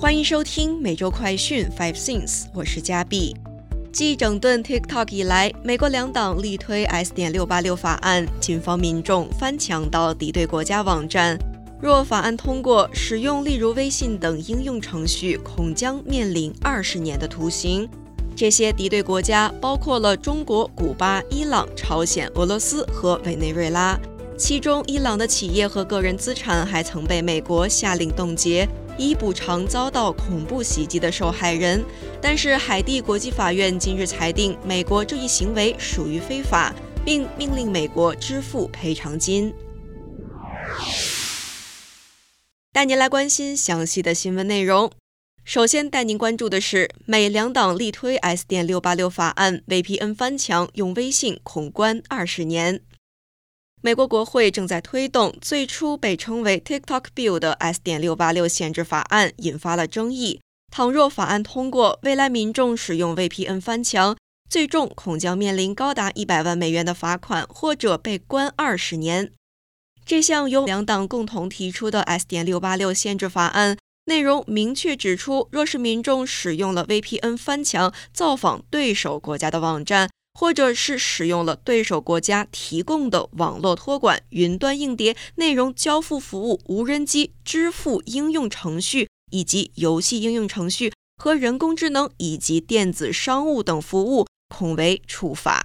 欢迎收听每周快讯 Five Things，我是嘉碧。继整顿 TikTok 以来，美国两党力推 S 点六八六法案，警方民众翻墙到敌对国家网站。若法案通过，使用例如微信等应用程序，恐将面临二十年的徒刑。这些敌对国家包括了中国、古巴、伊朗、朝鲜、俄罗斯和委内瑞拉。其中，伊朗的企业和个人资产还曾被美国下令冻结，以补偿遭到恐怖袭击的受害人。但是，海地国际法院今日裁定，美国这一行为属于非法，并命令美国支付赔偿金。带您来关心详细的新闻内容。首先带您关注的是，美两党力推 S 点六八六法案，VPN 翻墙用微信恐关二十年。美国国会正在推动最初被称为 TikTok Bill 的 S 点六八六限制法案，引发了争议。倘若法案通过，未来民众使用 VPN 翻墙，最重恐将面临高达一百万美元的罚款，或者被关二十年。这项由两党共同提出的 S 点六八六限制法案内容明确指出，若是民众使用了 VPN 翻墙造访对手国家的网站。或者是使用了对手国家提供的网络托管、云端硬碟、内容交付服务、无人机、支付应用程序以及游戏应用程序和人工智能以及电子商务等服务，恐为处罚。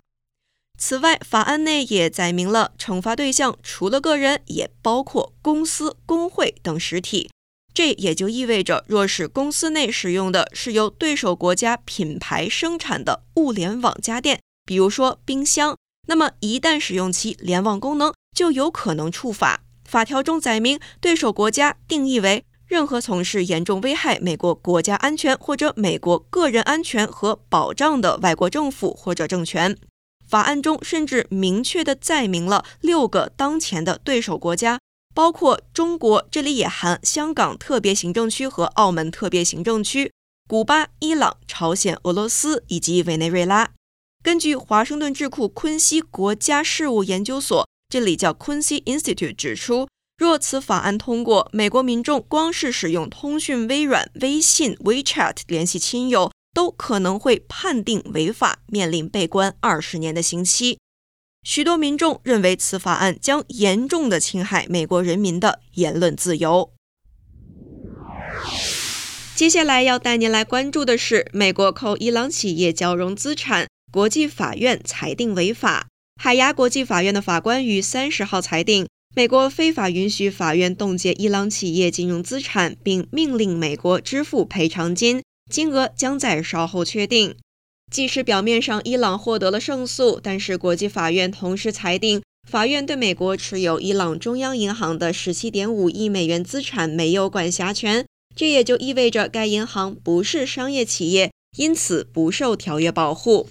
此外，法案内也载明了惩罚对象除了个人，也包括公司、工会等实体。这也就意味着，若是公司内使用的是由对手国家品牌生产的物联网家电，比如说冰箱，那么一旦使用其联网功能，就有可能触法。法条中载明，对手国家定义为任何从事严重危害美国国家安全或者美国个人安全和保障的外国政府或者政权。法案中甚至明确的载明了六个当前的对手国家，包括中国，这里也含香港特别行政区和澳门特别行政区、古巴、伊朗、朝鲜、俄罗斯以及委内瑞拉。根据华盛顿智库昆西国家事务研究所，这里叫昆西 Institute 指出，若此法案通过，美国民众光是使用通讯微软、微信、WeChat 联系亲友，都可能会判定违法，面临被关二十年的刑期。许多民众认为此法案将严重的侵害美国人民的言论自由。接下来要带您来关注的是，美国扣伊朗企业交融资产。国际法院裁定违法。海牙国际法院的法官于三十号裁定，美国非法允许法院冻结伊朗企业金融资产，并命令美国支付赔偿金，金额将在稍后确定。即使表面上伊朗获得了胜诉，但是国际法院同时裁定，法院对美国持有伊朗中央银行的十七点五亿美元资产没有管辖权。这也就意味着该银行不是商业企业，因此不受条约保护。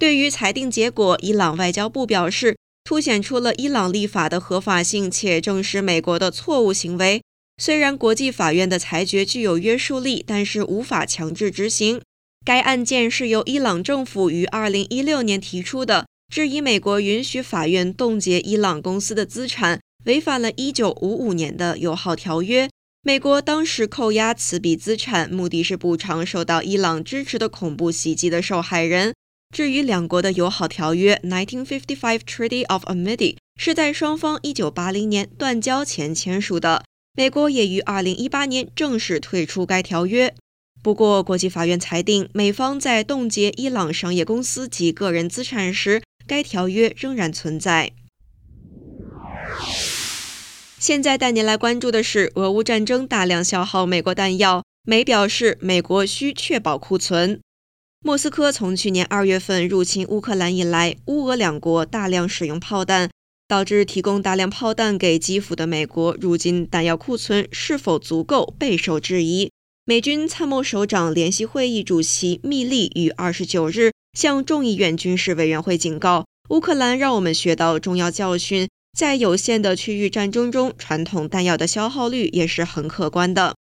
对于裁定结果，伊朗外交部表示，凸显出了伊朗立法的合法性，且证实美国的错误行为。虽然国际法院的裁决具有约束力，但是无法强制执行。该案件是由伊朗政府于2016年提出的，质疑美国允许法院冻结伊朗公司的资产，违反了1955年的友好条约。美国当时扣押此笔资产，目的是补偿受到伊朗支持的恐怖袭击的受害人。至于两国的友好条约 （1955 Treaty of Amity） 是在双方1980年断交前签署的，美国也于2018年正式退出该条约。不过，国际法院裁定，美方在冻结伊朗商业公司及个人资产时，该条约仍然存在。现在带您来关注的是，俄乌战争大量消耗美国弹药，美表示美国需确保库存。莫斯科从去年二月份入侵乌克兰以来，乌俄两国大量使用炮弹，导致提供大量炮弹给基辅的美国，如今弹药库存是否足够备受质疑。美军参谋首长联席会议主席密利于二十九日向众议院军事委员会警告：“乌克兰让我们学到重要教训，在有限的区域战争中，传统弹药的消耗率也是很可观的。”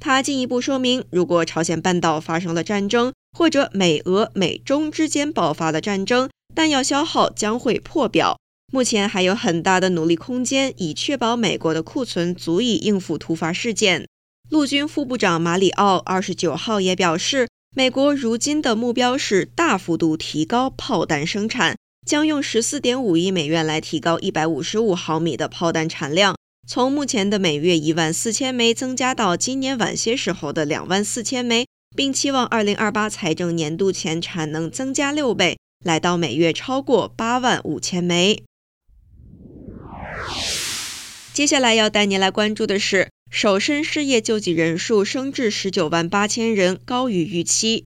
他进一步说明，如果朝鲜半岛发生了战争，或者美俄、美中之间爆发的战争，弹药消耗将会破表。目前还有很大的努力空间，以确保美国的库存足以应付突发事件。陆军副部长马里奥二十九号也表示，美国如今的目标是大幅度提高炮弹生产，将用十四点五亿美元来提高一百五十五毫米的炮弹产量，从目前的每月一万四千枚增加到今年晚些时候的两万四千枚，并期望二零二八财政年度前产能增加六倍，来到每月超过八万五千枚。接下来要带您来关注的是，首申失业救济人数升至十九万八千人，高于预期。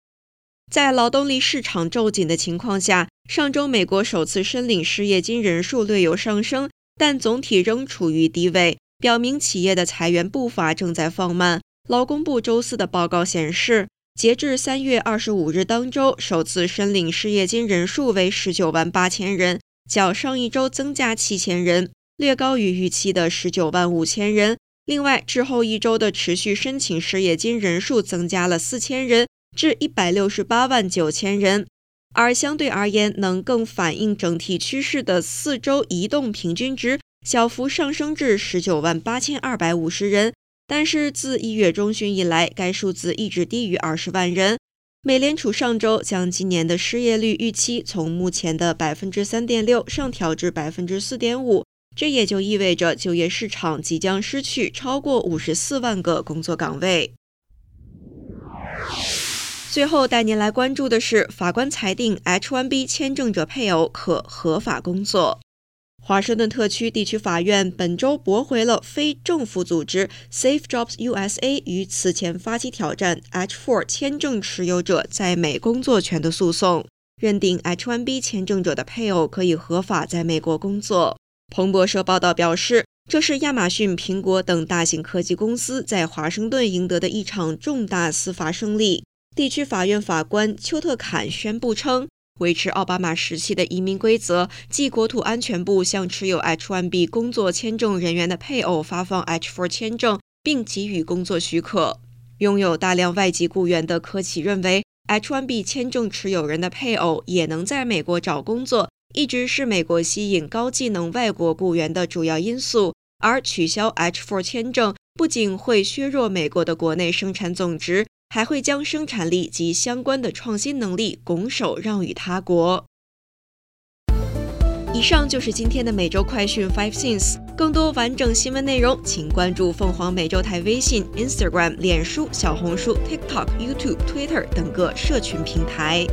在劳动力市场骤紧的情况下，上周美国首次申领失业金人数略有上升，但总体仍处于低位，表明企业的裁员步伐正在放慢。劳工部周四的报告显示，截至三月二十五日当周，首次申领失业金人数为十九万八千人，较上一周增加七千人。略高于预期的十九万五千人。另外，之后一周的持续申请失业金人数增加了四千人，至一百六十八万九千人。而相对而言，能更反映整体趋势的四周移动平均值小幅上升至十九万八千二百五十人。但是，自一月中旬以来，该数字一直低于二十万人。美联储上周将今年的失业率预期从目前的百分之三点六上调至百分之四点五。这也就意味着就业市场即将失去超过五十四万个工作岗位。最后带您来关注的是，法官裁定 H-1B 签证者配偶可合法工作。华盛顿特区地区法院本周驳回了非政府组织 Safe Jobs USA 于此前发起挑战 H-4 签证持有者在美工作权的诉讼，认定 H-1B 签证者的配偶可以合法在美国工作。彭博社报道表示，这是亚马逊、苹果等大型科技公司在华盛顿赢得的一场重大司法胜利。地区法院法官丘特坎宣布称，维持奥巴马时期的移民规则，即国土安全部向持有 H-1B 工作签证人员的配偶发放 H-4 签证，并给予工作许可。拥有大量外籍雇员的科企认为，H-1B 签证持有人的配偶也能在美国找工作。一直是美国吸引高技能外国雇员的主要因素，而取消 H-4 签证不仅会削弱美国的国内生产总值，还会将生产力及相关的创新能力拱手让与他国。以上就是今天的每周快讯 Five Things，更多完整新闻内容，请关注凤凰美洲台微信、Instagram、脸书、小红书、TikTok、YouTube、Twitter 等各社群平台。